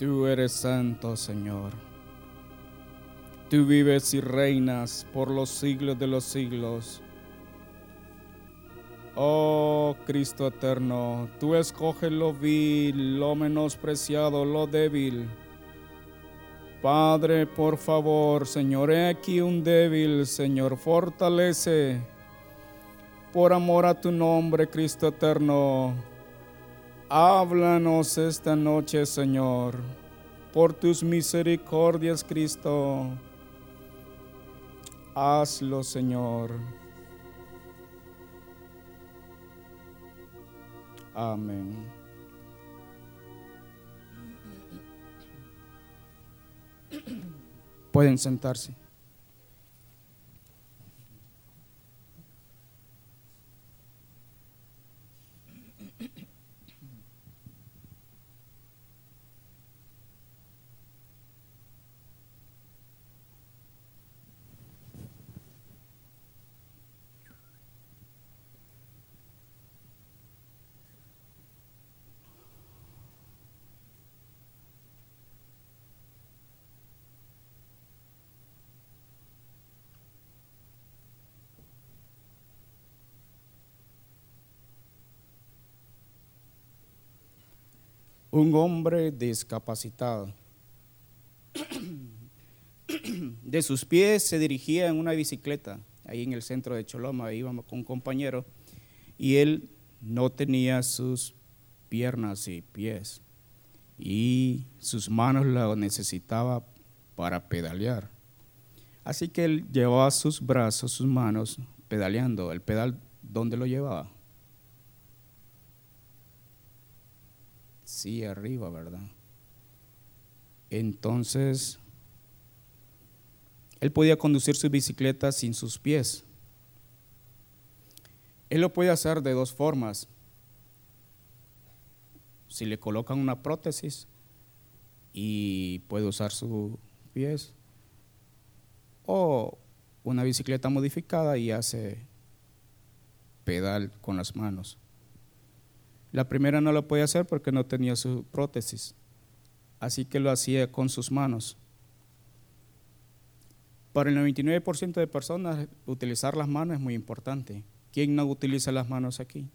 Tú eres santo, Señor. Tú vives y reinas por los siglos de los siglos. Oh Cristo eterno, tú escoges lo vil, lo menospreciado, lo débil. Padre, por favor, Señor, he aquí un débil, Señor, fortalece. Por amor a tu nombre, Cristo eterno, háblanos esta noche, Señor, por tus misericordias, Cristo. Hazlo, Señor. Amén. Pueden sentarse. Un hombre discapacitado. De sus pies se dirigía en una bicicleta, ahí en el centro de Choloma, íbamos con un compañero, y él no tenía sus piernas y pies, y sus manos lo necesitaba para pedalear. Así que él llevaba sus brazos, sus manos, pedaleando. El pedal, ¿dónde lo llevaba? Sí arriba, ¿verdad? Entonces, él podía conducir su bicicleta sin sus pies. Él lo puede hacer de dos formas. Si le colocan una prótesis y puede usar sus pies, o una bicicleta modificada y hace pedal con las manos. La primera no lo podía hacer porque no tenía su prótesis, así que lo hacía con sus manos. Para el 99% de personas, utilizar las manos es muy importante. ¿Quién no utiliza las manos aquí?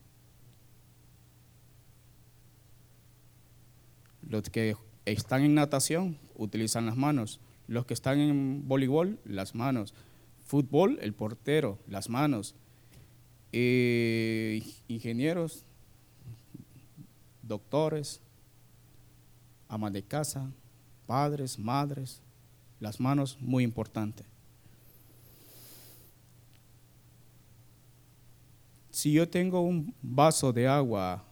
Los que están en natación utilizan las manos. Los que están en voleibol, las manos. Fútbol, el portero, las manos. Eh, ingenieros, doctores, amas de casa, padres, madres, las manos muy importantes. Si yo tengo un vaso de agua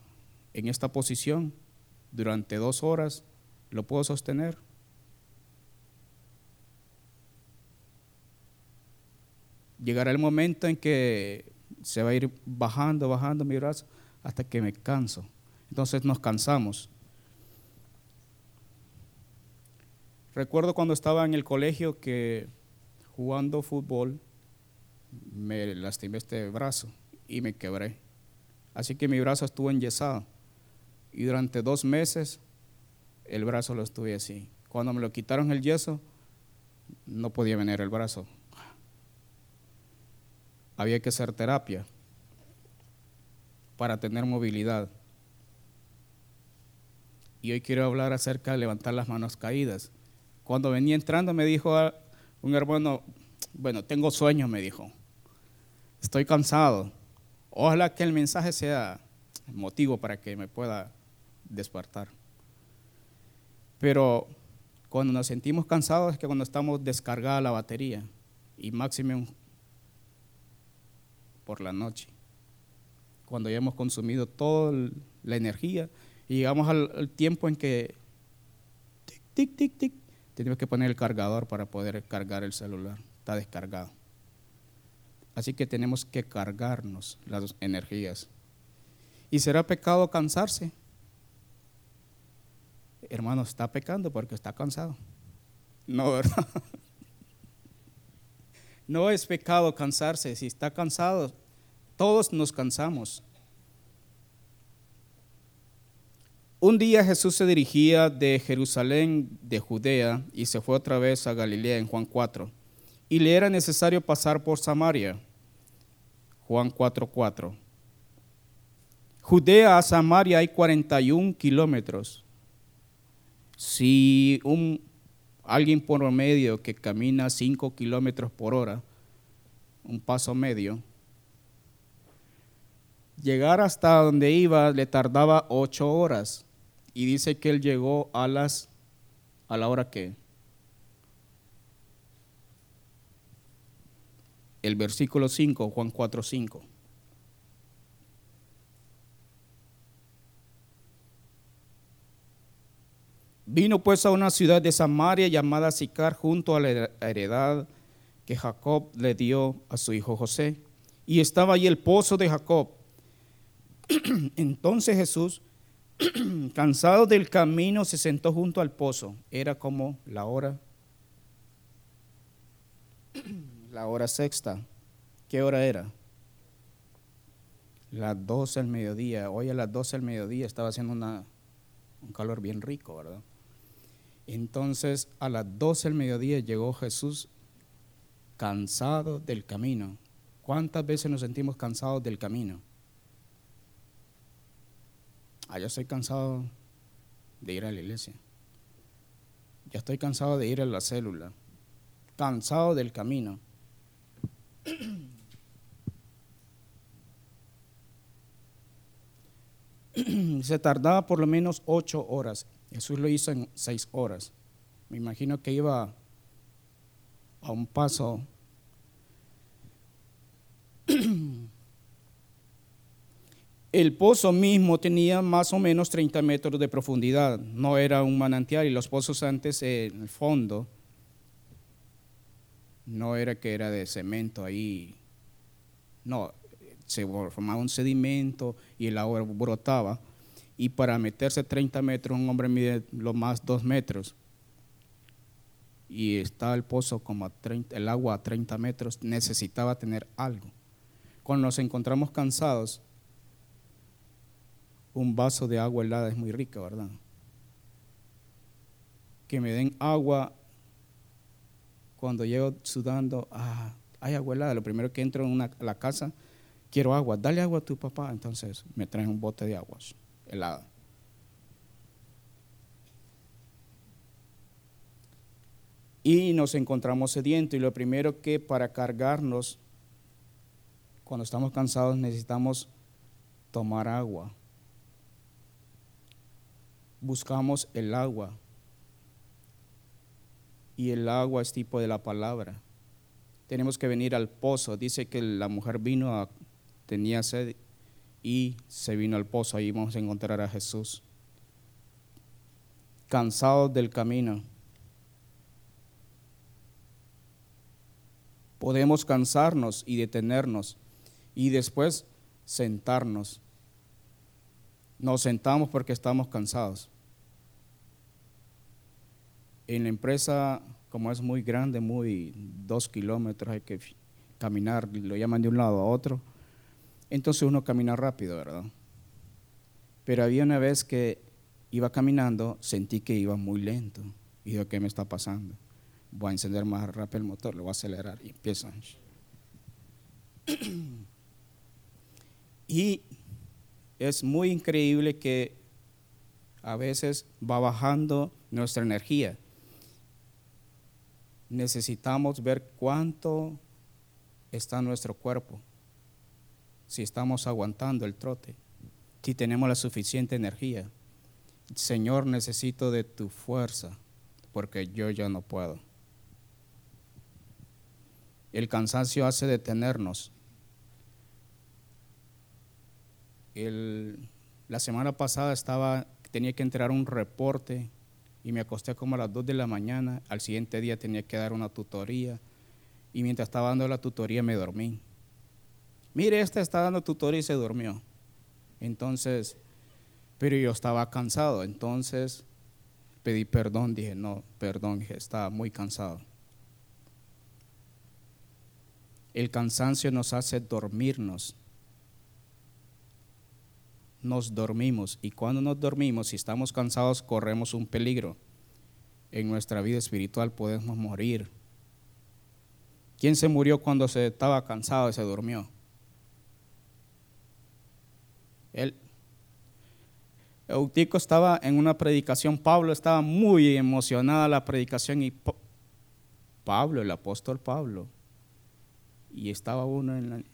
en esta posición durante dos horas, ¿lo puedo sostener? Llegará el momento en que se va a ir bajando, bajando mi brazo hasta que me canso. Entonces nos cansamos. Recuerdo cuando estaba en el colegio que jugando fútbol me lastimé este brazo y me quebré. Así que mi brazo estuvo enyesado. Y durante dos meses el brazo lo estuve así. Cuando me lo quitaron el yeso, no podía venir el brazo. Había que hacer terapia para tener movilidad. Y hoy quiero hablar acerca de levantar las manos caídas. Cuando venía entrando me dijo un hermano, bueno, tengo sueños, me dijo. Estoy cansado. Ojalá que el mensaje sea motivo para que me pueda despertar. Pero cuando nos sentimos cansados es que cuando estamos descargada la batería y máximo por la noche. Cuando ya hemos consumido toda la energía llegamos al, tiempo en que tic, tic, tic, tic, tenemos que poner el cargador para poder cargar el celular. Está descargado. Así que tenemos que cargarnos las energías. ¿Y será pecado cansarse? Hermano, está pecando porque está cansado. No, ¿verdad? No es pecado cansarse. Si está cansado, todos nos cansamos. Un día Jesús se dirigía de Jerusalén, de Judea, y se fue otra vez a Galilea en Juan 4. Y le era necesario pasar por Samaria. Juan 4:4. 4. Judea a Samaria hay 41 kilómetros. Si un, alguien por medio que camina 5 kilómetros por hora, un paso medio, llegar hasta donde iba le tardaba 8 horas. Y dice que él llegó a las a la hora que el versículo 5, Juan 4, 5. Vino pues a una ciudad de Samaria llamada Sicar junto a la heredad que Jacob le dio a su hijo José. Y estaba allí el pozo de Jacob. Entonces Jesús cansado del camino, se sentó junto al pozo. Era como la hora, la hora sexta. ¿Qué hora era? Las 12 del mediodía. Hoy a las 12 del mediodía estaba haciendo un calor bien rico, ¿verdad? Entonces a las 12 del mediodía llegó Jesús cansado del camino. ¿Cuántas veces nos sentimos cansados del camino? Ah, estoy cansado de ir a la iglesia. Ya estoy cansado de ir a la célula. Cansado del camino. Se tardaba por lo menos ocho horas. Jesús lo hizo en seis horas. Me imagino que iba a un paso El pozo mismo tenía más o menos 30 metros de profundidad, no era un manantial y los pozos antes en el fondo no era que era de cemento ahí, no, se formaba un sedimento y el agua brotaba. Y para meterse 30 metros un hombre mide lo más 2 metros. Y está el pozo como a 30, el agua a 30 metros, necesitaba tener algo. Cuando nos encontramos cansados, un vaso de agua helada es muy rica, ¿verdad? Que me den agua cuando llego sudando, ah, hay agua helada. Lo primero que entro en a la casa, quiero agua, dale agua a tu papá. Entonces me traen un bote de agua helada. Y nos encontramos sedientos y lo primero que para cargarnos, cuando estamos cansados, necesitamos tomar agua buscamos el agua. Y el agua es tipo de la palabra. Tenemos que venir al pozo. Dice que la mujer vino, a, tenía sed y se vino al pozo. Ahí vamos a encontrar a Jesús. Cansados del camino. Podemos cansarnos y detenernos y después sentarnos. Nos sentamos porque estamos cansados en la empresa, como es muy grande, muy dos kilómetros, hay que caminar, lo llaman de un lado a otro, entonces uno camina rápido, ¿verdad? Pero había una vez que iba caminando, sentí que iba muy lento. Y digo, ¿qué me está pasando? Voy a encender más rápido el motor, lo voy a acelerar y empieza. Y es muy increíble que a veces va bajando nuestra energía necesitamos ver cuánto está nuestro cuerpo, si estamos aguantando el trote, si tenemos la suficiente energía. Señor, necesito de tu fuerza, porque yo ya no puedo. El cansancio hace detenernos. La semana pasada estaba, tenía que entregar un reporte y me acosté como a las 2 de la mañana. Al siguiente día tenía que dar una tutoría y mientras estaba dando la tutoría me dormí. Mire, este está dando tutoría y se durmió. Entonces, pero yo estaba cansado, entonces pedí perdón, dije, no, perdón, estaba muy cansado. El cansancio nos hace dormirnos. Nos dormimos. Y cuando nos dormimos, si estamos cansados, corremos un peligro. En nuestra vida espiritual podemos morir. ¿Quién se murió cuando se estaba cansado y se durmió? Él. Eutico estaba en una predicación, Pablo estaba muy emocionada la predicación y Pablo, el apóstol Pablo, y estaba uno en la, en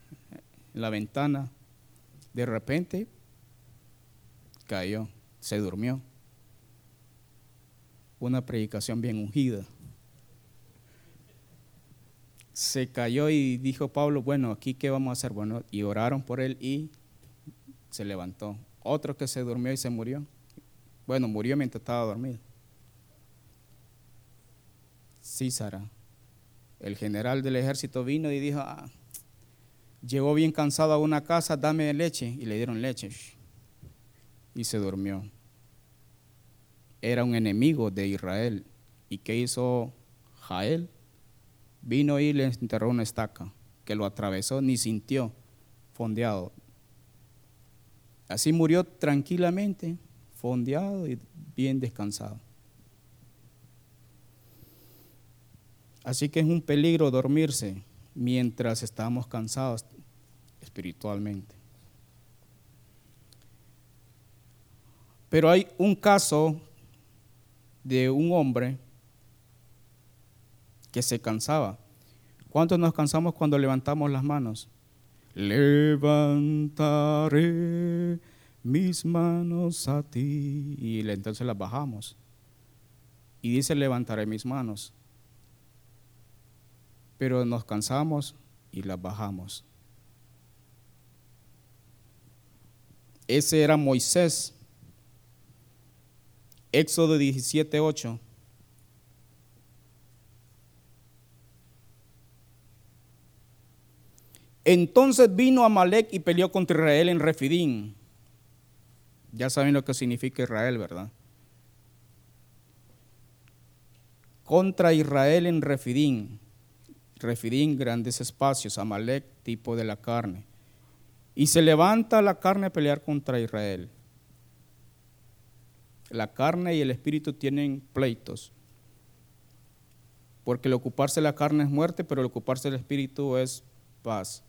la ventana, de repente cayó, se durmió. Una predicación bien ungida. Se cayó y dijo Pablo, bueno, aquí qué vamos a hacer. Bueno, y oraron por él y se levantó. Otro que se durmió y se murió. Bueno, murió mientras estaba dormido. Císara, el general del ejército vino y dijo, ah, llegó bien cansado a una casa, dame leche. Y le dieron leche. Y se durmió. Era un enemigo de Israel. ¿Y qué hizo Jael? Vino y le enterró una estaca, que lo atravesó, ni sintió, fondeado. Así murió tranquilamente, fondeado y bien descansado. Así que es un peligro dormirse mientras estamos cansados espiritualmente. Pero hay un caso de un hombre que se cansaba. ¿Cuántos nos cansamos cuando levantamos las manos? Levantaré mis manos a ti. Y entonces las bajamos. Y dice, levantaré mis manos. Pero nos cansamos y las bajamos. Ese era Moisés. Éxodo 17, 8. Entonces vino Amalek y peleó contra Israel en Refidín. Ya saben lo que significa Israel, ¿verdad? Contra Israel en Refidín. Refidín, grandes espacios. Amalek, tipo de la carne. Y se levanta la carne a pelear contra Israel. La carne y el espíritu tienen pleitos. Porque el ocuparse la carne es muerte, pero el ocuparse el espíritu es paz.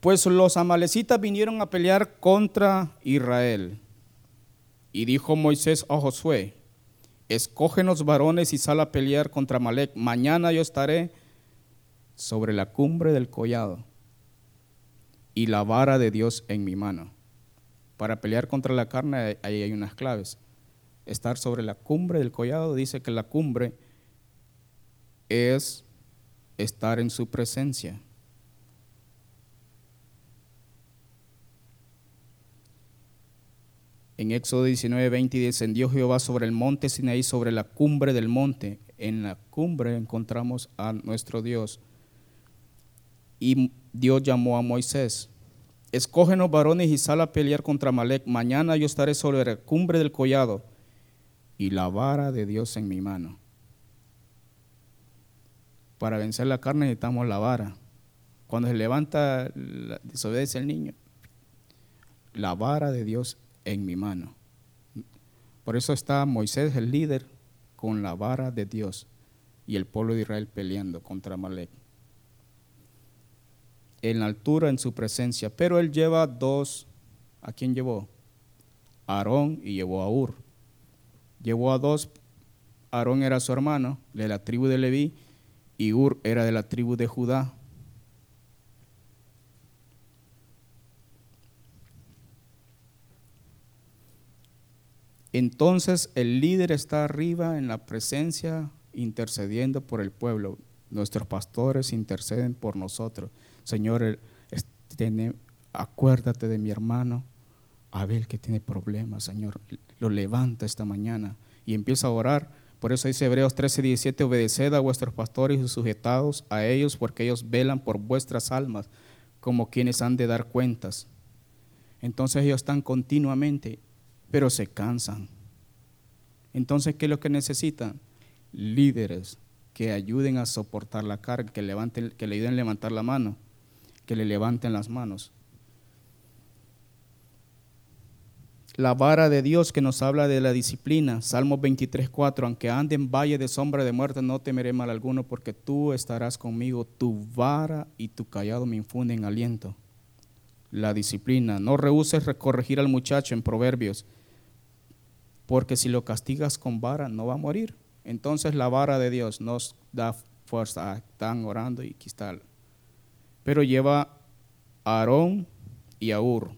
Pues los amalecitas vinieron a pelear contra Israel. Y dijo Moisés a Josué, escógenos varones y sal a pelear contra Amalek. Mañana yo estaré sobre la cumbre del collado y la vara de Dios en mi mano. Para pelear contra la carne ahí hay unas claves. Estar sobre la cumbre del collado dice que la cumbre es estar en su presencia. En Éxodo 19, 20 descendió Jehová sobre el monte Sinaí, sobre la cumbre del monte. En la cumbre encontramos a nuestro Dios. Y Dios llamó a Moisés. Escógenos varones y sal a pelear contra Malek. Mañana yo estaré sobre la cumbre del collado y la vara de Dios en mi mano. Para vencer la carne necesitamos la vara. Cuando se levanta, desobedece el niño. La vara de Dios en mi mano. Por eso está Moisés, el líder, con la vara de Dios y el pueblo de Israel peleando contra Malek. En la altura, en su presencia. Pero él lleva dos. ¿A quién llevó? Aarón y llevó a Ur. Llevó a dos. Aarón era su hermano, de la tribu de Leví, y Ur era de la tribu de Judá. Entonces el líder está arriba en la presencia intercediendo por el pueblo. Nuestros pastores interceden por nosotros. Señor, acuérdate de mi hermano Abel que tiene problemas, Señor. Lo levanta esta mañana y empieza a orar. Por eso dice Hebreos 13, 17, obedeced a vuestros pastores y sujetados a ellos porque ellos velan por vuestras almas como quienes han de dar cuentas. Entonces ellos están continuamente pero se cansan. Entonces, ¿qué es lo que necesitan? Líderes que ayuden a soportar la carga, que, levanten, que le ayuden a levantar la mano, que le levanten las manos. la vara de Dios que nos habla de la disciplina. Salmo 23, 4. Aunque ande en valle de sombra de muerte, no temeré mal alguno, porque tú estarás conmigo. Tu vara y tu callado me infunden aliento. La disciplina. No rehuses corregir al muchacho en Proverbios, porque si lo castigas con vara, no va a morir. Entonces la vara de Dios nos da fuerza. Están orando y está. Pero lleva a Aarón y a Ur.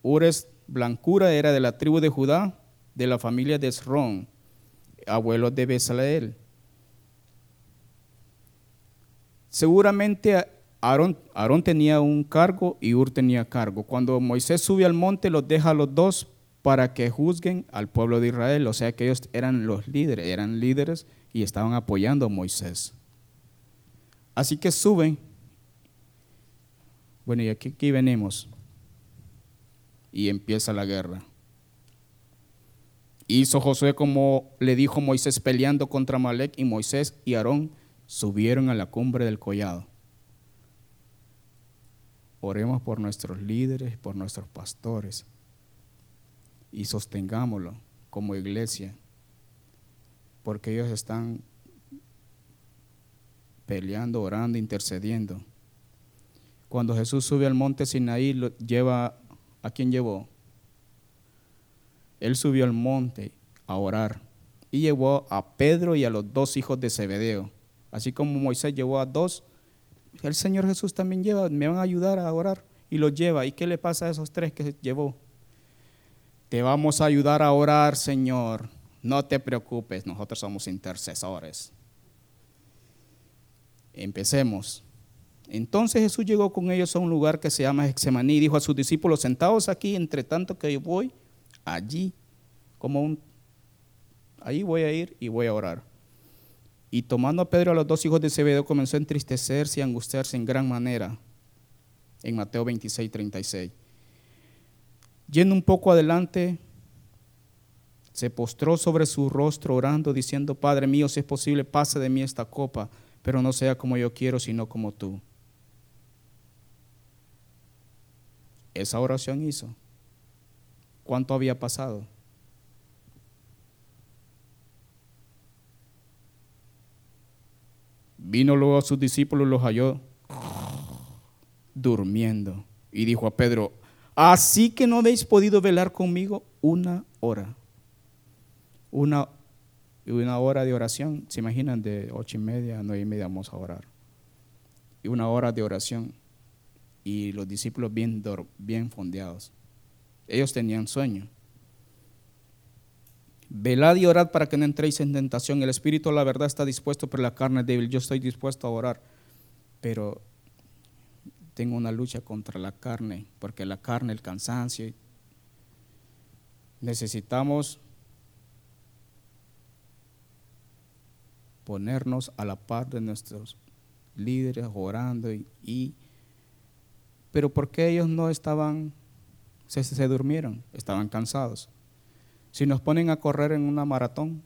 Ur es blancura, era de la tribu de Judá, de la familia de Esrón, abuelo de Besaleel. Seguramente Aarón, tenía un cargo y Ur tenía cargo. Cuando Moisés sube al monte, los deja a los dos para que juzguen al pueblo de Israel. O sea que ellos eran los líderes, eran líderes y estaban apoyando a Moisés. Así que suben. Bueno, y aquí, venimos y empieza la guerra. Hizo Josué como le dijo Moisés peleando contra Malek y Moisés y Aarón subieron a la cumbre del collado. Oremos por nuestros líderes, por nuestros pastores y sostengámoslo como iglesia, porque ellos están peleando, orando, intercediendo. Cuando Jesús sube al monte Sinaí, lo lleva ¿A quién llevó? Él subió al monte a orar y llevó a Pedro y a los dos hijos de Zebedeo. Así como Moisés llevó a dos, el Señor Jesús también lleva, me van a ayudar a orar y los lleva. ¿Y qué le pasa a esos tres que llevó? Te vamos a ayudar a orar, Señor. No te preocupes, nosotros somos intercesores. Empecemos. Entonces Jesús llegó con ellos a un lugar que se llama Hexemaní y dijo a sus discípulos, sentados aquí, entre tanto que yo voy allí, como un, allí voy a ir y voy a orar. Y tomando a Pedro a los dos hijos de Zebedeo comenzó a entristecerse y angustiarse en gran manera. En Mateo 26, 36. Yendo un poco adelante, se postró sobre su rostro orando, diciendo, Padre mío, si es posible, pase de mí esta copa, pero no sea como yo quiero, sino como tú. Esa oración hizo. ¿Cuánto había pasado? Vino luego a sus discípulos, los halló durmiendo. Y dijo a Pedro, así que no habéis podido velar conmigo una hora. Una, una hora de oración. ¿Se imaginan? De ocho y media a nueve y media vamos a orar. Y una hora de oración y los discípulos bien, bien fondeados. Ellos tenían sueño. Velad y orad para que no entréis en tentación. El espíritu, la verdad, está dispuesto, pero la carne es débil. Yo estoy dispuesto a orar, pero tengo una lucha contra la carne, porque la carne, el cansancio. Necesitamos ponernos a la par de nuestros líderes orando y pero ¿por qué ellos no estaban, se, se durmieron? Estaban cansados. Si nos ponen a correr en una maratón,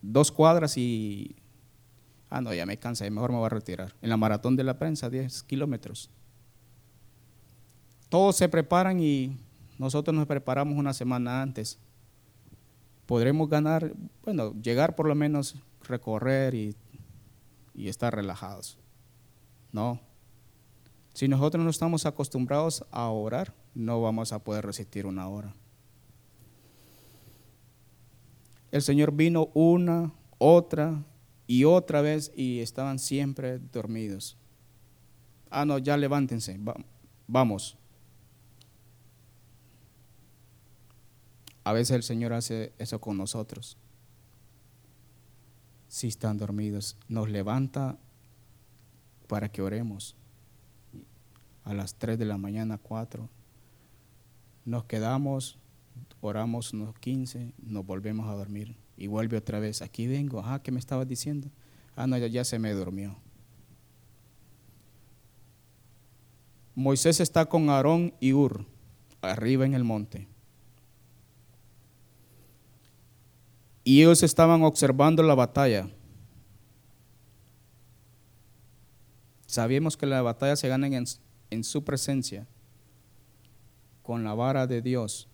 dos cuadras y, ah, no, ya me cansé, mejor me voy a retirar. En la maratón de la prensa, 10 kilómetros. Todos se preparan y nosotros nos preparamos una semana antes. Podremos ganar, bueno, llegar por lo menos, recorrer y, y estar relajados. No, si nosotros no estamos acostumbrados a orar, no vamos a poder resistir una hora. El Señor vino una, otra y otra vez y estaban siempre dormidos. Ah, no, ya levántense, vamos. A veces el Señor hace eso con nosotros. Si están dormidos, nos levanta para que oremos a las 3 de la mañana, 4. Nos quedamos, oramos unos 15, nos volvemos a dormir y vuelve otra vez. Aquí vengo, ajá, ¿qué me estabas diciendo? Ah, no, ya, ya se me durmió. Moisés está con Aarón y Ur, arriba en el monte. Y ellos estaban observando la batalla. Sabíamos que la batalla se gana en, en su presencia. con la vara de Dios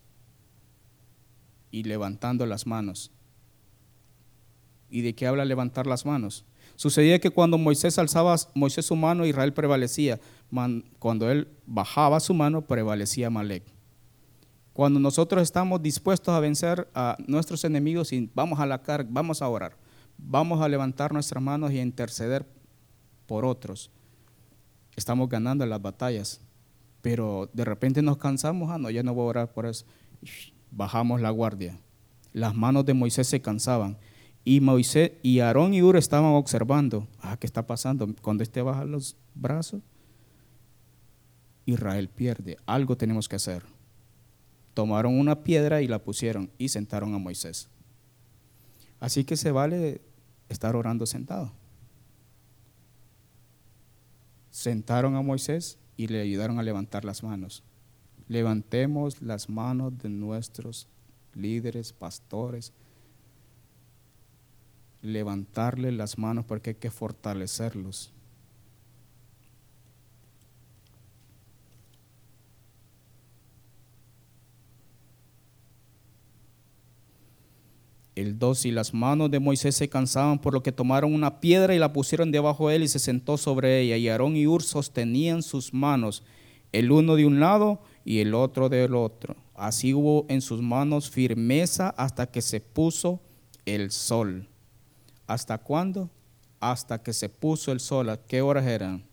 y levantando las manos. ¿Y de qué habla levantar las manos? Sucedía que cuando Moisés alzaba Moisés su mano, Israel prevalecía. Cuando él bajaba su mano, prevalecía Malek. Cuando nosotros estamos dispuestos a vencer a nuestros enemigos y vamos a la carga, vamos a orar, vamos a levantar nuestras manos y a interceder por otros, estamos ganando las batallas. Pero de repente nos cansamos, ah, no, ya no voy a orar por eso. Bajamos la guardia. Las manos de Moisés se cansaban. Y Moisés y Aarón y Ur estaban observando, ah, ¿qué está pasando? Cuando este baja los brazos, Israel pierde. Algo tenemos que hacer. Tomaron una piedra y la pusieron y sentaron a Moisés. Así que se vale estar orando sentado. Sentaron a Moisés y le ayudaron a levantar las manos. Levantemos las manos de nuestros líderes, pastores. Levantarle las manos porque hay que fortalecerlos. El 2 y las manos de Moisés se cansaban por lo que tomaron una piedra y la pusieron debajo de él y se sentó sobre ella. Y Aarón y Ur sostenían sus manos, el uno de un lado y el otro del otro. Así hubo en sus manos firmeza hasta que se puso el sol. ¿Hasta cuándo? Hasta que se puso el sol. ¿A qué horas eran?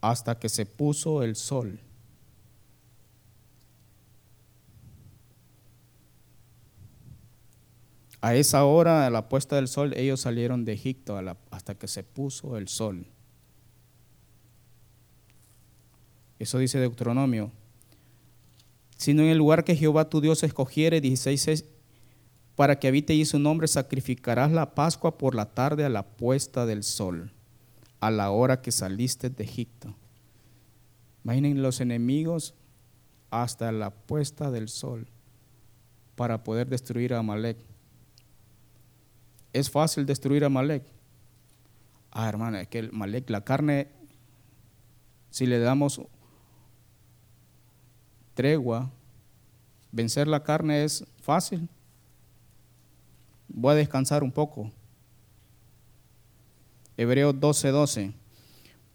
Hasta que se puso el sol. A esa hora, a la puesta del sol, ellos salieron de Egipto hasta que se puso el sol. Eso dice Deuteronomio. Sino en el lugar que Jehová tu Dios escogiere, 16, para que habite allí su nombre, sacrificarás la Pascua por la tarde a la puesta del sol, a la hora que saliste de Egipto. Imaginen los enemigos hasta la puesta del sol para poder destruir a Amalek es fácil destruir a Malek. Ah, hermana, es que Malek, la carne, si le damos tregua, vencer la carne es fácil. Voy a descansar un poco. Hebreos 12:12. 12.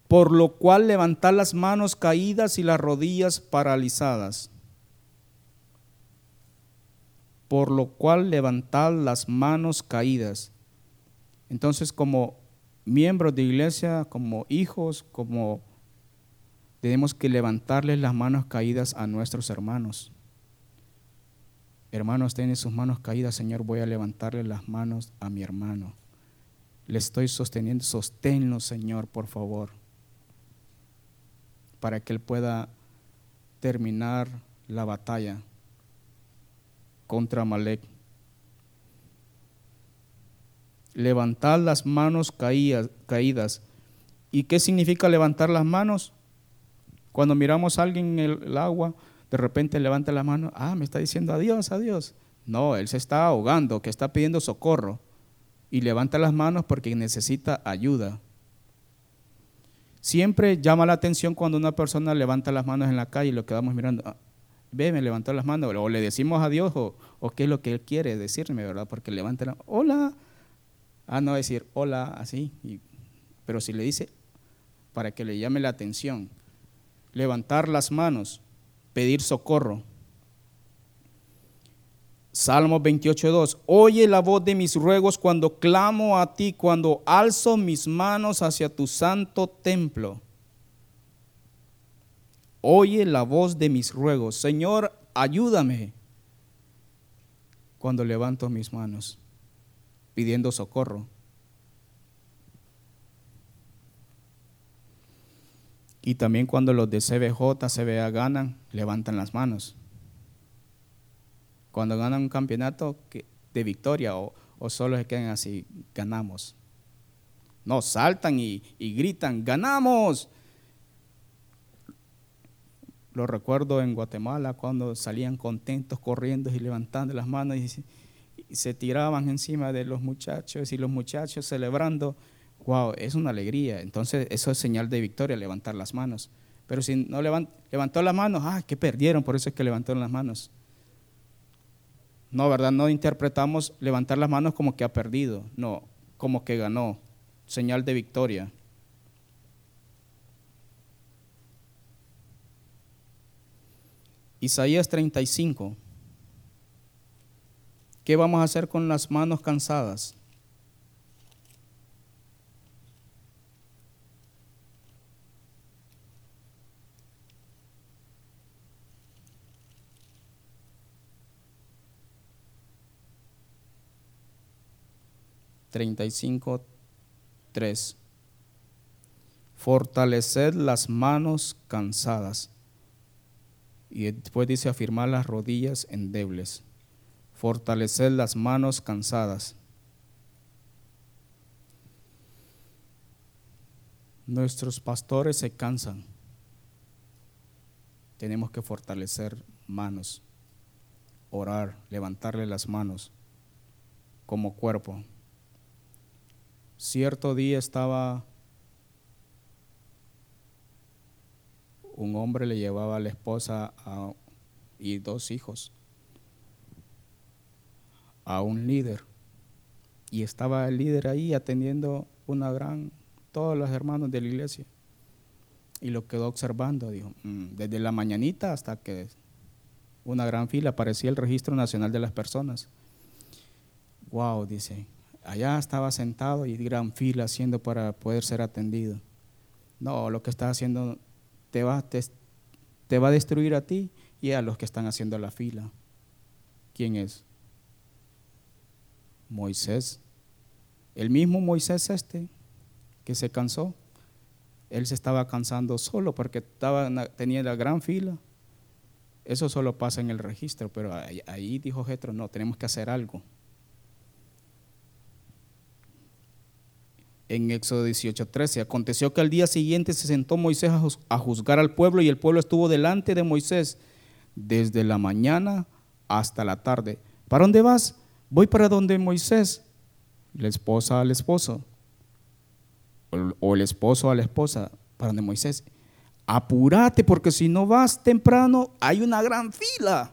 Por lo cual levantar las manos caídas y las rodillas paralizadas por lo cual levantad las manos caídas. Entonces, como miembros de iglesia, como hijos, como tenemos que levantarles las manos caídas a nuestros hermanos. Hermanos, tienen sus manos caídas, Señor, voy a levantarle las manos a mi hermano. Le estoy sosteniendo, sosténlo, Señor, por favor, para que él pueda terminar la batalla contra Malek. Levantar las manos caídas. ¿Y qué significa levantar las manos? Cuando miramos a alguien en el agua, de repente levanta la mano, ah, me está diciendo adiós, adiós. No, él se está ahogando, que está pidiendo socorro. Y levanta las manos porque necesita ayuda. Siempre llama la atención cuando una persona levanta las manos en la calle y lo quedamos mirando. Ah, ve, me levantó las manos, o le decimos adiós, o, o qué es lo que él quiere decirme, ¿verdad? Porque levanta la hola, ah, no decir hola así, pero si le dice, para que le llame la atención, levantar las manos, pedir socorro. Salmo 28.2, oye la voz de mis ruegos cuando clamo a ti, cuando alzo mis manos hacia tu santo templo. Oye la voz de mis ruegos. Señor, ayúdame cuando levanto mis manos pidiendo socorro. Y también cuando los de CBJ, CBA ganan, levantan las manos. Cuando ganan un campeonato de victoria o, solo se quedan así, ganamos. No, saltan y gritan, ganamos. Lo recuerdo en Guatemala cuando salían contentos corriendo y levantando las manos y, se tiraban encima de los muchachos y los muchachos celebrando. Wow, es una alegría. Entonces eso es señal de victoria, levantar las manos. Pero si no levantó las manos, ah, que perdieron, por eso es que levantaron las manos. No, ¿verdad? No interpretamos levantar las manos como que ha perdido, no, como que ganó, señal de victoria. Isaías 35. ¿Qué vamos a hacer con las manos cansadas? 35, 3. Fortaleced las manos cansadas. Y después dice afirmar las rodillas endebles. Fortaleced las manos cansadas. Nuestros pastores se cansan. Tenemos que fortalecer manos, orar, levantarle las manos como cuerpo. Cierto día estaba un hombre le llevaba a la esposa y dos hijos a un líder. Y estaba el líder ahí atendiendo una gran todos los hermanos de la iglesia. Y lo quedó observando dijo mm, desde la mañanita hasta que una gran fila aparecía el registro nacional de las personas wow dice allá estaba sentado y gran fila haciendo para poder ser atendido. No, lo que está haciendo te va, te, va a destruir a ti y a los que están haciendo la fila. ¿Quién es? Moisés. El mismo Moisés este que se cansó. Él se estaba cansando solo porque estaba, tenía la gran fila. Eso solo pasa en el registro, pero ahí, ahí dijo Jetro, no, tenemos que hacer algo. En Éxodo 18:13. Aconteció que al día siguiente se sentó Moisés a juzgar al pueblo y el pueblo estuvo delante de Moisés desde la mañana hasta la tarde. ¿Para dónde vas? Voy para donde Moisés. La esposa al esposo. O el esposo a la esposa. Para donde Moisés. Apúrate porque si no vas temprano hay una gran fila.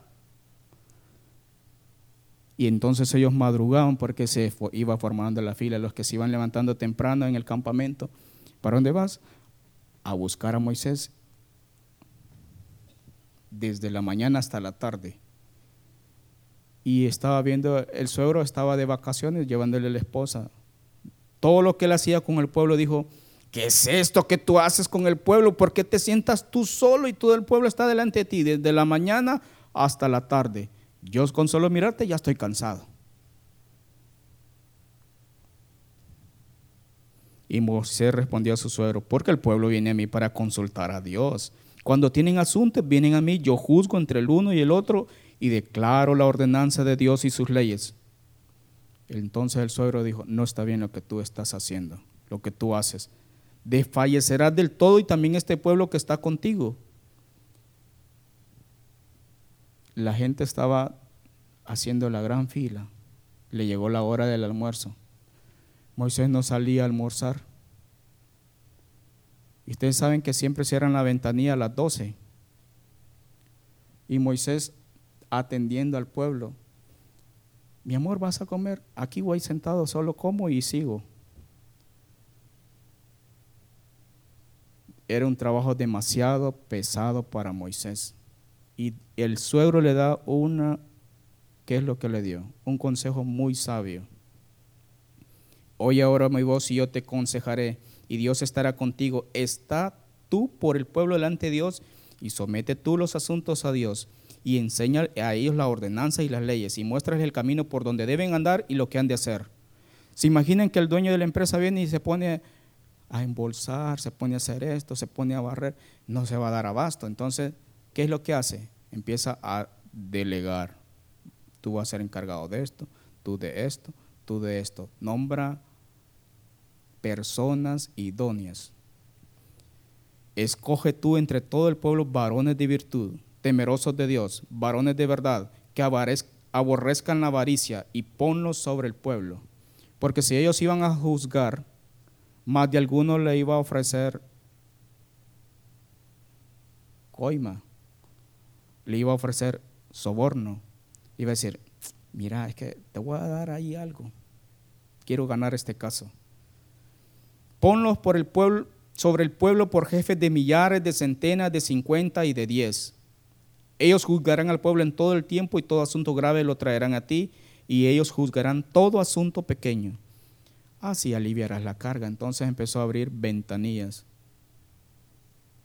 Y entonces ellos madrugaban porque se iba formando la fila, los que se iban levantando temprano en el campamento. ¿Para dónde vas? A buscar a Moisés desde la mañana hasta la tarde. Y estaba viendo, el suegro estaba de vacaciones llevándole a la esposa. Todo lo que él hacía con el pueblo dijo, ¿qué es esto que tú haces con el pueblo? ¿Por qué te sientas tú solo y todo el pueblo está delante de ti desde la mañana hasta la tarde? Yo con solo mirarte ya estoy cansado. Y Moisés respondió a su suegro, porque el pueblo viene a mí para consultar a Dios. Cuando tienen asuntos, vienen a mí, yo juzgo entre el uno y el otro y declaro la ordenanza de Dios y sus leyes. Entonces el suegro dijo, no está bien lo que tú estás haciendo, lo que tú haces. Desfallecerás del todo y también este pueblo que está contigo la gente estaba haciendo la gran fila. Le llegó la hora del almuerzo. Moisés no salía a almorzar. Ustedes saben que siempre cierran la ventanilla a las 12. Y Moisés atendiendo al pueblo. Mi amor, ¿vas a comer? Aquí voy sentado, solo como y sigo. Era un trabajo demasiado pesado para Moisés. Y el suegro le da una, ¿qué es lo que le dio? Un consejo muy sabio. Oye ahora mi voz y yo te aconsejaré, y Dios estará contigo. Está tú por el pueblo delante de Dios y somete tú los asuntos a Dios y enseña a ellos la ordenanza y las leyes y muéstrales el camino por donde deben andar y lo que han de hacer. ¿Se imaginan que el dueño de la empresa viene y se pone a embolsar, se pone a hacer esto, se pone a barrer? No se va a dar abasto. Entonces, ¿qué es lo que hace? Empieza a delegar. Tú vas a ser encargado de esto, tú de esto, tú de esto. Nombra personas idóneas. Escoge tú entre todo el pueblo varones de virtud, temerosos de Dios, varones de verdad, que aborrezcan la avaricia y ponlos sobre el pueblo. Porque si ellos iban a juzgar, más de alguno le iba a ofrecer coima, le iba a ofrecer soborno, iba a decir, mira, es que te voy a dar ahí algo, quiero ganar este caso. Ponlos por el pueblo, sobre el pueblo por jefes de millares, de centenas, de cincuenta y de diez. Ellos juzgarán al pueblo en todo el tiempo y todo asunto grave lo traerán a ti y ellos juzgarán todo asunto pequeño. Así aliviarás la carga. Entonces empezó a abrir ventanillas.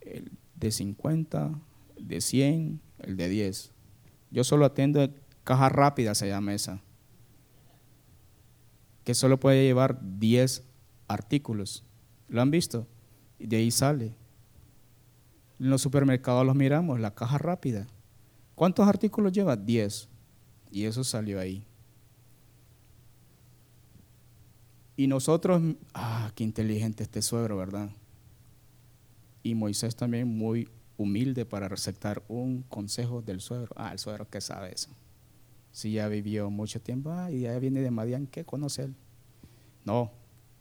El de 50, de 100, el de 10. Yo solo atiendo caja rápida, se llama esa. Que solo puede llevar 10 artículos. ¿Lo han visto? Y de ahí sale. En los supermercados los miramos, la caja rápida. ¿Cuántos artículos lleva? 10. Y eso salió ahí. Y nosotros, ah, qué inteligente este suegro, ¿verdad? Y Moisés también muy humilde para aceptar un consejo del suegro. Ah, el suegro que sabe eso. Si ya vivió mucho tiempo, ah, y ya viene de Madián, ¿qué conoce él? No,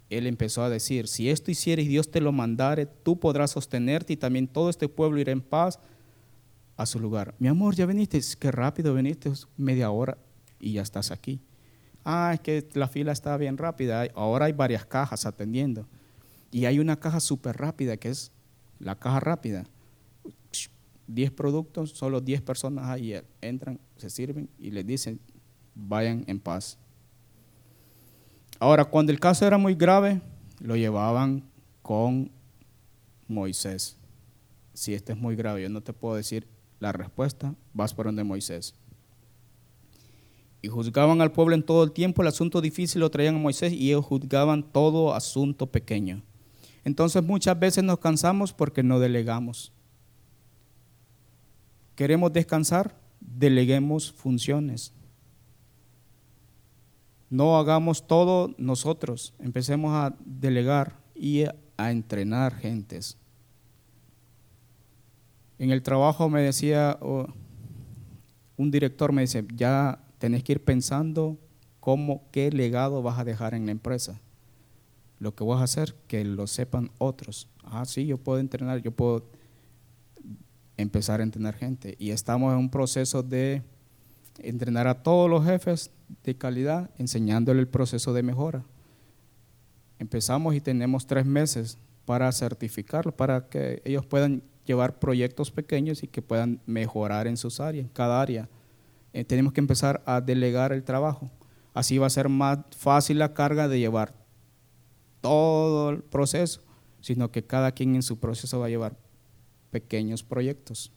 él empezó a decir, si esto hicieres y Dios te lo mandare, tú podrás sostenerte y también todo este pueblo irá en paz a su lugar. Mi amor, ya viniste, qué rápido viniste, media hora y ya estás aquí ah, es que la fila está bien rápida, ahora hay varias cajas atendiendo. Y hay una caja súper rápida que es la caja rápida. 10 productos, solo 10 personas ahí entran, se sirven y les dicen, vayan en paz. Ahora, cuando el caso era muy grave, lo llevaban con Moisés. Si este es muy grave, yo no te puedo decir la respuesta, vas por donde Moisés y juzgaban al pueblo en todo el tiempo, el asunto difícil lo traían a Moisés y ellos juzgaban todo asunto pequeño. Entonces muchas veces nos cansamos porque no delegamos. ¿Queremos descansar? Deleguemos funciones. No hagamos todo nosotros, empecemos a delegar y a entrenar gentes. En el trabajo me decía, un director me dice, ya tenés que ir pensando cómo, qué legado vas a dejar en la empresa. Lo que vas a hacer, que lo sepan otros. Ah, sí, yo puedo entrenar, yo puedo empezar a entrenar gente. Y estamos en un proceso de entrenar a todos los jefes de calidad, enseñándole el proceso de mejora. Empezamos y tenemos tres meses para certificarlo, para que ellos puedan llevar proyectos pequeños y que puedan mejorar en sus áreas, en cada área eh, tenemos que empezar a delegar el trabajo. Así va a ser más fácil la carga de llevar todo el proceso, sino que cada quien en su proceso va a llevar pequeños proyectos.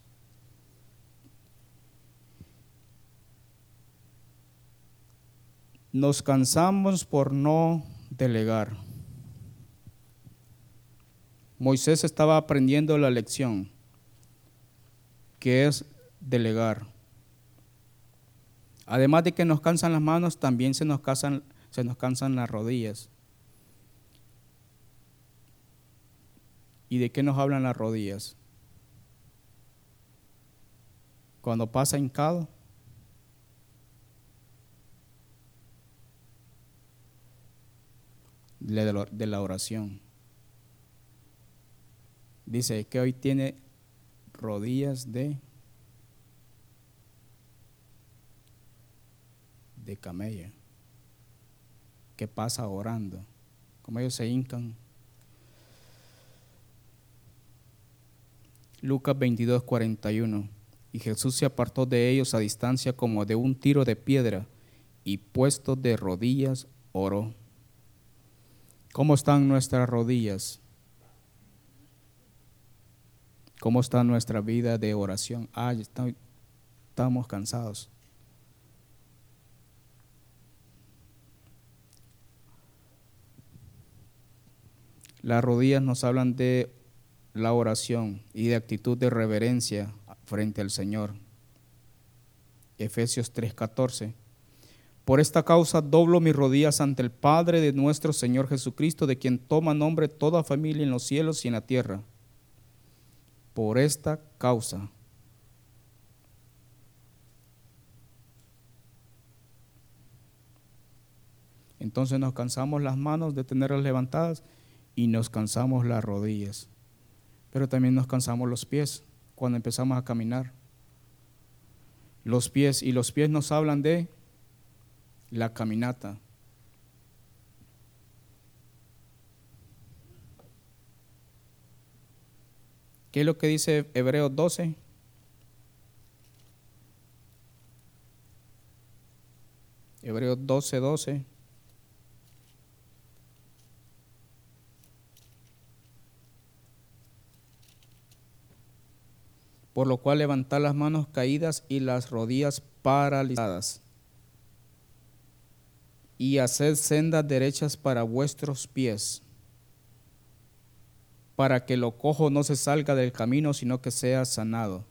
Nos cansamos por no delegar. Moisés estaba aprendiendo la lección, que es delegar. Además de que nos cansan las manos, también se nos cansan, se nos cansan las rodillas. ¿Y de qué nos hablan las rodillas? Cuando pasa hincado, de la oración. Dice que hoy tiene rodillas de de camella que pasa orando, como ellos se hincan. Lucas 22, 41. Y Jesús se apartó de ellos a distancia como de un tiro de piedra y puesto de rodillas oró. ¿Cómo están nuestras rodillas? ¿Cómo está nuestra vida de oración? Ah, estamos cansados. Las rodillas nos hablan de la oración y de actitud de reverencia frente al Señor. Efesios 3:14. Por esta causa doblo mis rodillas ante el Padre de nuestro Señor Jesucristo, de quien toma nombre toda familia en los cielos y en la tierra. Por esta causa. Entonces nos cansamos las manos de tenerlas levantadas y nos cansamos las rodillas, pero también nos cansamos los pies cuando empezamos a caminar. Los pies, y los pies nos hablan de la caminata. ¿Qué es lo que dice Hebreos 12? Hebreos 12, 12. Por lo cual levantad las manos caídas y las rodillas paralizadas. Y haced sendas derechas para vuestros pies, para que lo cojo no se salga del camino, sino que sea sanado.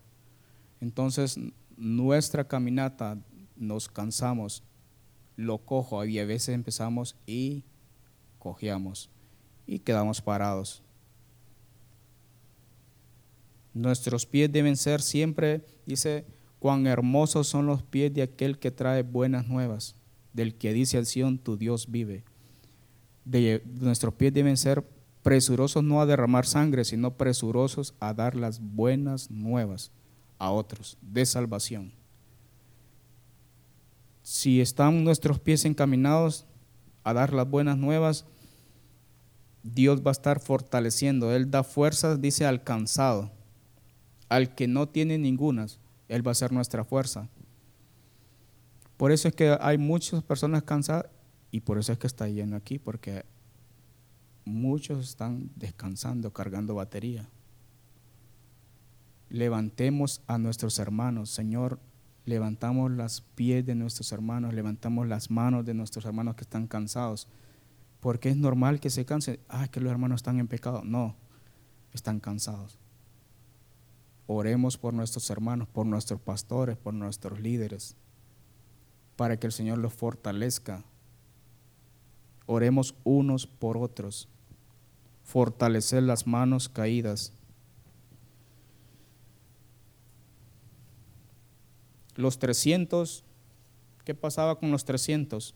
Entonces, nuestra caminata nos cansamos lo cojo y a veces empezamos y cojeamos y quedamos parados. Nuestros pies deben ser siempre, dice, cuán hermosos son los pies de aquel que trae buenas nuevas, del que dice al Sion, tu Dios vive. De, nuestros pies deben ser presurosos no a derramar sangre, sino presurosos a dar las buenas nuevas a otros de salvación si están nuestros pies encaminados a dar las buenas nuevas, Dios va a estar fortaleciendo. Él da fuerzas, dice, al cansado. Al que no tiene ningunas, Él va a ser nuestra fuerza. Por eso es que hay muchas personas cansadas y por eso es que está lleno aquí, porque muchos están descansando, cargando batería. Levantemos a nuestros hermanos, Señor, levantamos las pies de nuestros hermanos, levantamos las manos de nuestros hermanos que están cansados. Porque es normal que se cansen. Ah, que los hermanos están en pecado. No, están cansados. Oremos por nuestros hermanos, por nuestros pastores, por nuestros líderes, para que el Señor los fortalezca. Oremos unos por otros. Fortalecer las manos caídas Los 300, ¿qué pasaba con los 300?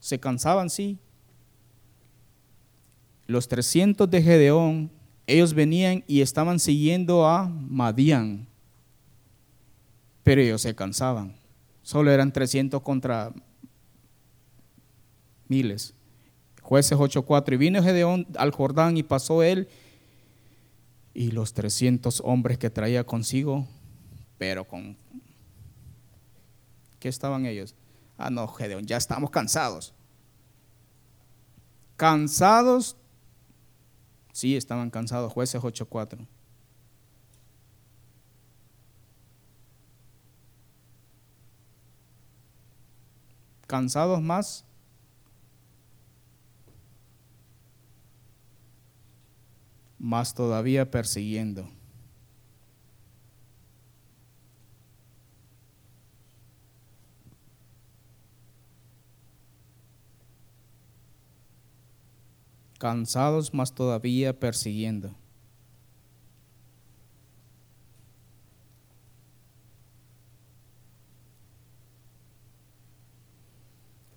Se cansaban, sí. Los 300 de Gedeón, ellos venían y estaban siguiendo a Madián, pero ellos se cansaban. Solo eran 300 contra miles. Jueces 8.4. Y vino Gedeón al Jordán y pasó él y los 300 hombres que traía consigo, pero con ¿Qué estaban ellos? Ah, no, Gedeón, ya estamos cansados. ¿Cansados? Sí, estaban cansados. Jueces 8.4. ¿Cansados más? Más todavía persiguiendo. Cansados más todavía persiguiendo.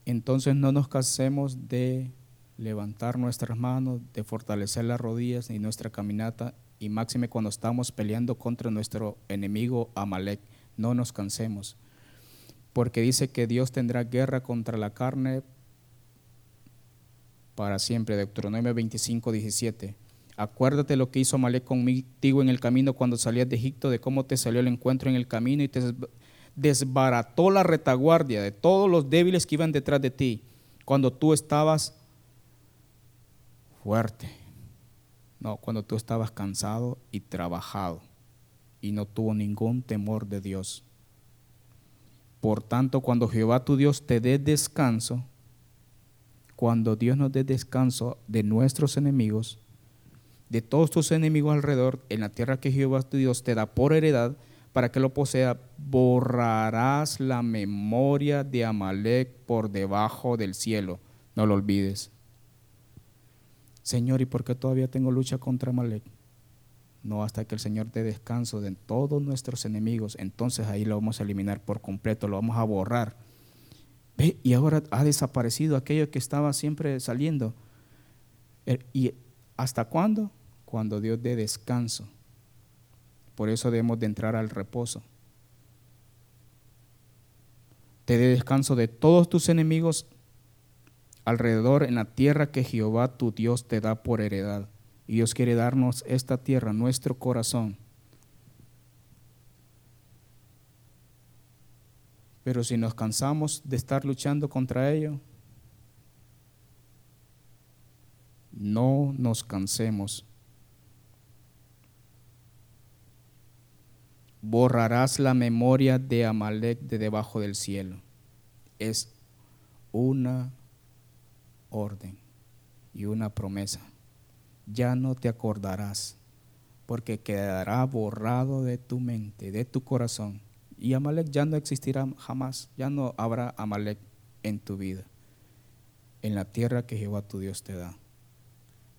Entonces no nos cansemos de levantar nuestras manos, de fortalecer las rodillas y nuestra caminata, y máxime cuando estamos peleando contra nuestro enemigo Amalek, no nos cansemos, porque dice que Dios tendrá guerra contra la carne para siempre. Deuteronomio 25, 17. Acuérdate lo que hizo Amalek contigo en el camino cuando salías de Egipto, de cómo te salió el encuentro en el camino y te desbarató la retaguardia de todos los débiles que iban detrás de ti, cuando tú estabas fuerte. No, cuando tú estabas cansado y trabajado y no tuvo ningún temor de Dios. Por tanto, cuando Jehová tu Dios te dé descanso, cuando Dios nos dé descanso de nuestros enemigos, de todos tus enemigos alrededor, en la tierra que Jehová tu Dios te da por heredad, para que lo posea, borrarás la memoria de Amalek por debajo del cielo. No lo olvides. Señor, ¿y por qué todavía tengo lucha contra Amalek? No, hasta que el Señor dé descanso de todos nuestros enemigos, entonces ahí lo vamos a eliminar por completo, lo vamos a borrar y ahora ha desaparecido aquello que estaba siempre saliendo. Er, y ¿Hasta cuándo? Cuando Dios dé descanso. Por eso debemos de entrar al reposo. Te dé descanso de todos tus enemigos alrededor en la tierra que Jehová tu Dios te da por heredad. Y Dios quiere darnos esta tierra, nuestro corazón. Pero si nos cansamos de estar luchando contra ello, no nos cansemos. Borrarás la memoria de Amalek de debajo del cielo. Es una orden y una promesa. Ya no te acordarás, porque quedará borrado de tu mente, de tu corazón. Y Amalek ya no existirá jamás, ya no habrá Amalek en tu vida, en la tierra que Jehová tu Dios te da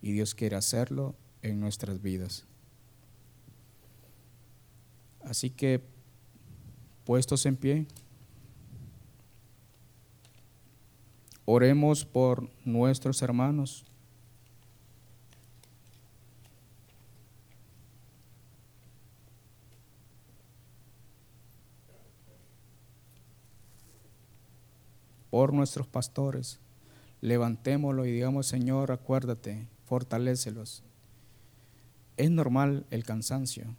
y Dios quiere hacerlo en nuestras vidas. Así que, puestos en pie, oremos por nuestros hermanos. Por nuestros pastores. Levantémoslo y digamos, Señor, acuérdate fortalécelos. Es normal el cansancio,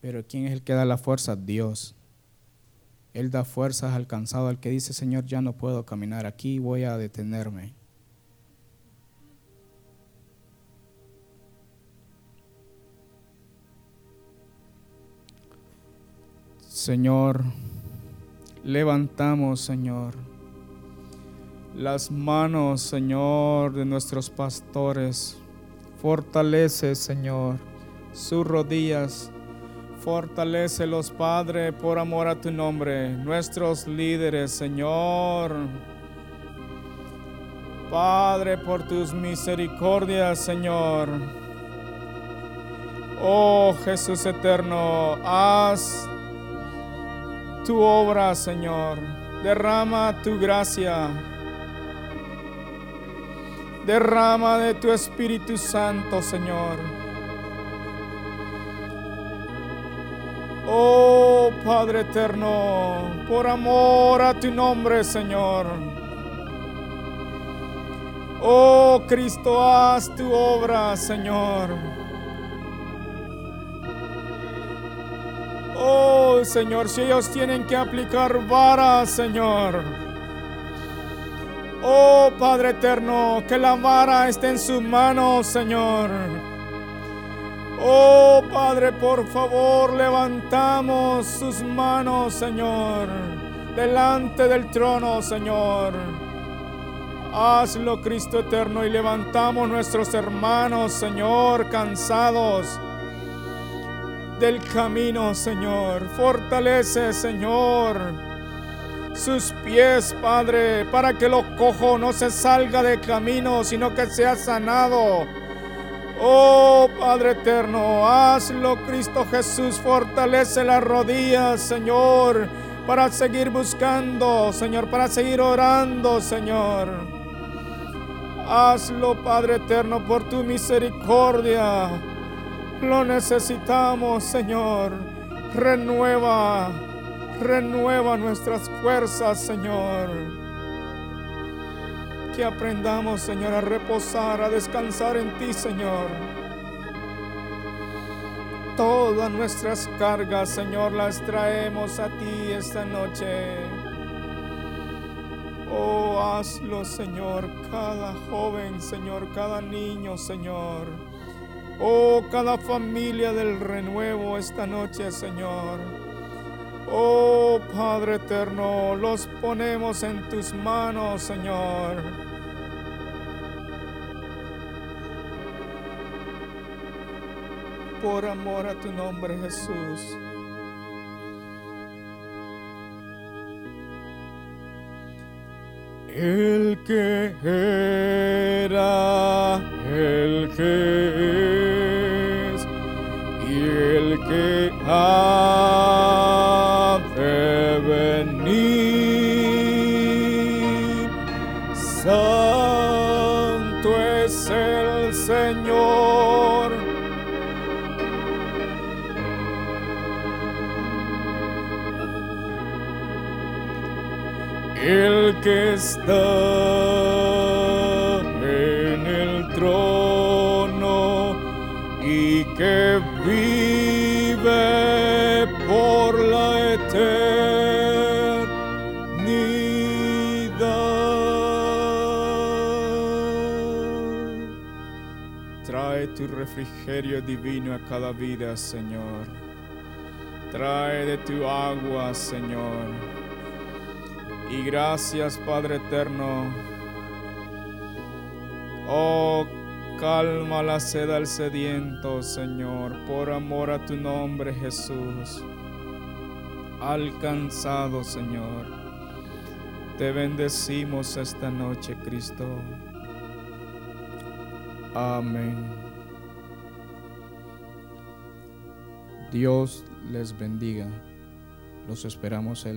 pero ¿quién es el que da la fuerza? Dios. Él da fuerzas al cansado, al que dice, Señor, ya no puedo caminar aquí, voy a detenerme. Señor, levantamos, Señor las manos, Señor, de nuestros pastores. Fortalece, Señor, sus rodillas. los Padre, por amor a tu nombre. Nuestros líderes, Señor. Padre, por tus misericordias, Señor. Oh Jesús eterno, haz tu obra, Señor. Derrama tu gracia Derrama de tu Espíritu Santo, Señor. Oh Padre eterno, por amor a tu nombre, Señor. Oh Cristo, haz tu obra, Señor. Señor, si ellos tienen que aplicar vara, Señor. Oh Padre eterno, que la vara esté en sus manos, Señor. Oh Padre, por favor, levantamos sus manos, Señor, delante del trono, Señor. Hazlo, Cristo eterno, y levantamos nuestros hermanos, Señor, cansados del camino, Señor. Fortalece, Señor sus pies, Padre, para que los cojo no se salga de camino, sino que sea sanado. Oh Padre eterno, hazlo, Cristo Jesús, fortalece las rodillas, Señor, para seguir buscando, Señor, para seguir orando, Señor. Hazlo, Padre eterno, por tu misericordia. Lo necesitamos, Señor. Renueva Renueva nuestras fuerzas, Señor. Que aprendamos, Señor, a reposar, a descansar en ti, Señor. Todas nuestras cargas, Señor, las traemos a ti esta noche. Oh, hazlo, Señor, cada joven, Señor, cada niño, Señor. Oh, cada familia del renuevo esta noche, Señor. Oh Padre eterno, los ponemos en tus manos, Señor. Por amor a tu nombre, Jesús. El que refrigerio divino a cada vida, Señor. Trae de tu agua, Señor. Y gracias, Padre eterno. Oh, calma la sed al sediento, Señor, por amor a tu nombre, Jesús. Alcanzado, Señor. Te bendecimos esta noche, Cristo. Amén. Dios les bendiga. Los esperamos el